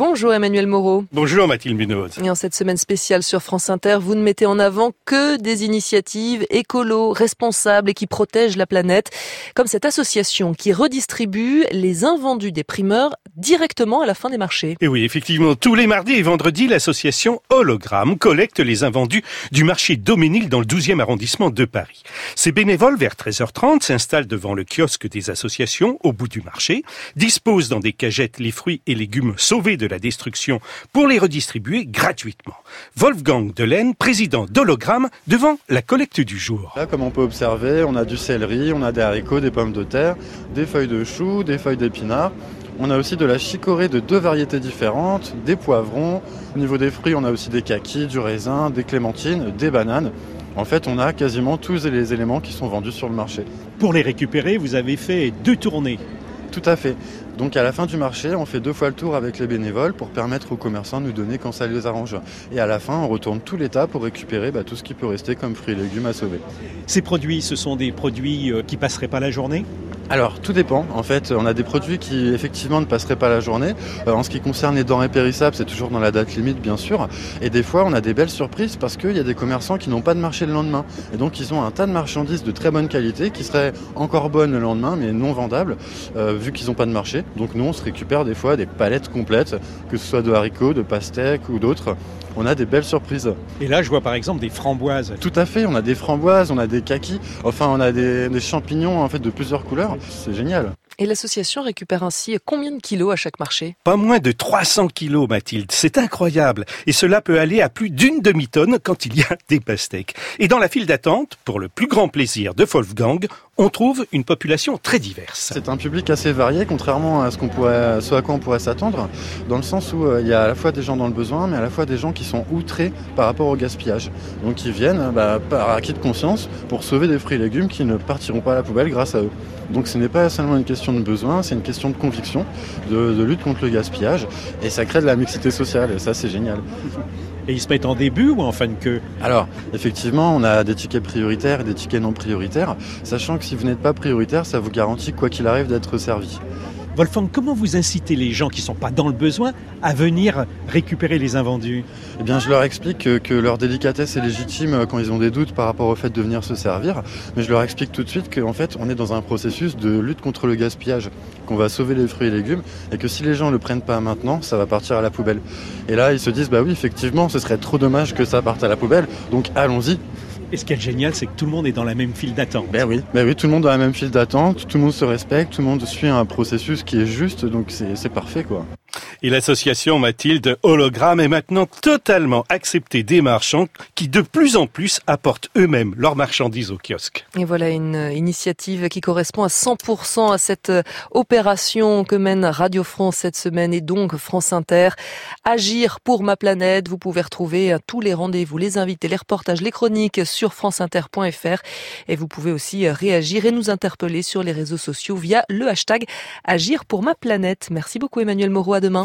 Bonjour Emmanuel Moreau. Bonjour Mathilde Munoz. Et en cette semaine spéciale sur France Inter, vous ne mettez en avant que des initiatives écolo, responsables et qui protègent la planète, comme cette association qui redistribue les invendus des primeurs directement à la fin des marchés. Et oui, effectivement, tous les mardis et vendredis, l'association Hologramme collecte les invendus du marché Doménil dans le 12e arrondissement de Paris. Ces bénévoles, vers 13h30, s'installent devant le kiosque des associations au bout du marché, disposent dans des cagettes les fruits et légumes sauvés de la destruction pour les redistribuer gratuitement. Wolfgang Delaine, président d'Hologramme, devant la collecte du jour. Là, comme on peut observer, on a du céleri, on a des haricots, des pommes de terre, des feuilles de chou, des feuilles d'épinards. On a aussi de la chicorée de deux variétés différentes, des poivrons. Au niveau des fruits, on a aussi des kakis, du raisin, des clémentines, des bananes. En fait, on a quasiment tous les éléments qui sont vendus sur le marché. Pour les récupérer, vous avez fait deux tournées. Tout à fait. Donc à la fin du marché, on fait deux fois le tour avec les bénévoles pour permettre aux commerçants de nous donner quand ça les arrange. Et à la fin, on retourne tout l'état pour récupérer bah, tout ce qui peut rester comme fruits et légumes à sauver. Ces produits, ce sont des produits euh, qui passeraient pas la journée? Alors tout dépend. En fait, on a des produits qui effectivement ne passeraient pas la journée. Euh, en ce qui concerne les denrées périssables, c'est toujours dans la date limite, bien sûr. Et des fois, on a des belles surprises parce qu'il y a des commerçants qui n'ont pas de marché le lendemain. Et donc, ils ont un tas de marchandises de très bonne qualité qui seraient encore bonnes le lendemain, mais non vendables, euh, vu qu'ils n'ont pas de marché. Donc, nous, on se récupère des fois des palettes complètes, que ce soit de haricots, de pastèques ou d'autres. On a des belles surprises. Et là, je vois par exemple des framboises. Tout à fait. On a des framboises, on a des kakis. Enfin, on a des, des champignons en fait de plusieurs couleurs. C'est génial. Et l'association récupère ainsi combien de kilos à chaque marché? Pas moins de 300 kilos, Mathilde. C'est incroyable. Et cela peut aller à plus d'une demi-tonne quand il y a des pastèques. Et dans la file d'attente, pour le plus grand plaisir de Wolfgang, on trouve une population très diverse. C'est un public assez varié, contrairement à ce, pourrait, à quoi on pourrait s'attendre, dans le sens où euh, il y a à la fois des gens dans le besoin, mais à la fois des gens qui sont outrés par rapport au gaspillage. Donc ils viennent bah, par acquis de conscience pour sauver des fruits et légumes qui ne partiront pas à la poubelle grâce à eux. Donc ce n'est pas seulement une question de besoin, c'est une question de conviction, de, de, lutte contre le gaspillage, et ça crée de la mixité sociale, et ça c'est génial. Et ils se mettent en début ou en fin de queue Alors, effectivement, on a des tickets prioritaires et des tickets non prioritaires, sachant que si vous n'êtes pas prioritaire, ça vous garantit quoi qu'il arrive d'être servi. Wolfgang, comment vous incitez les gens qui ne sont pas dans le besoin à venir récupérer les invendus? Eh bien, je leur explique que, leur délicatesse est légitime quand ils ont des doutes par rapport au fait de venir se servir, mais je leur explique tout de suite qu'en fait, on est dans un processus de lutte contre le gaspillage, qu'on va sauver les fruits et légumes, et que si les gens ne le prennent pas maintenant, ça va partir à la poubelle. Et là, ils se disent, bah oui, effectivement, ce serait trop dommage que ça parte à la poubelle, donc allons-y. Et ce qui est génial, c'est que tout le monde est dans la même file d'attente. Ben oui, ben oui, tout le monde dans la même file d'attente, tout le monde se respecte, tout le monde suit un processus qui est juste, donc c'est parfait quoi. Et l'association Mathilde Hologramme est maintenant totalement acceptée des marchands qui de plus en plus apportent eux-mêmes leurs marchandises au kiosque. Et voilà une initiative qui correspond à 100% à cette opération que mène Radio France cette semaine et donc France Inter. Agir pour ma planète. Vous pouvez retrouver tous les rendez-vous, les invités, les reportages, les chroniques sur franceinter.fr et vous pouvez aussi réagir et nous interpeller sur les réseaux sociaux via le hashtag Agir pour ma planète. Merci beaucoup Emmanuel Moreau. À demain.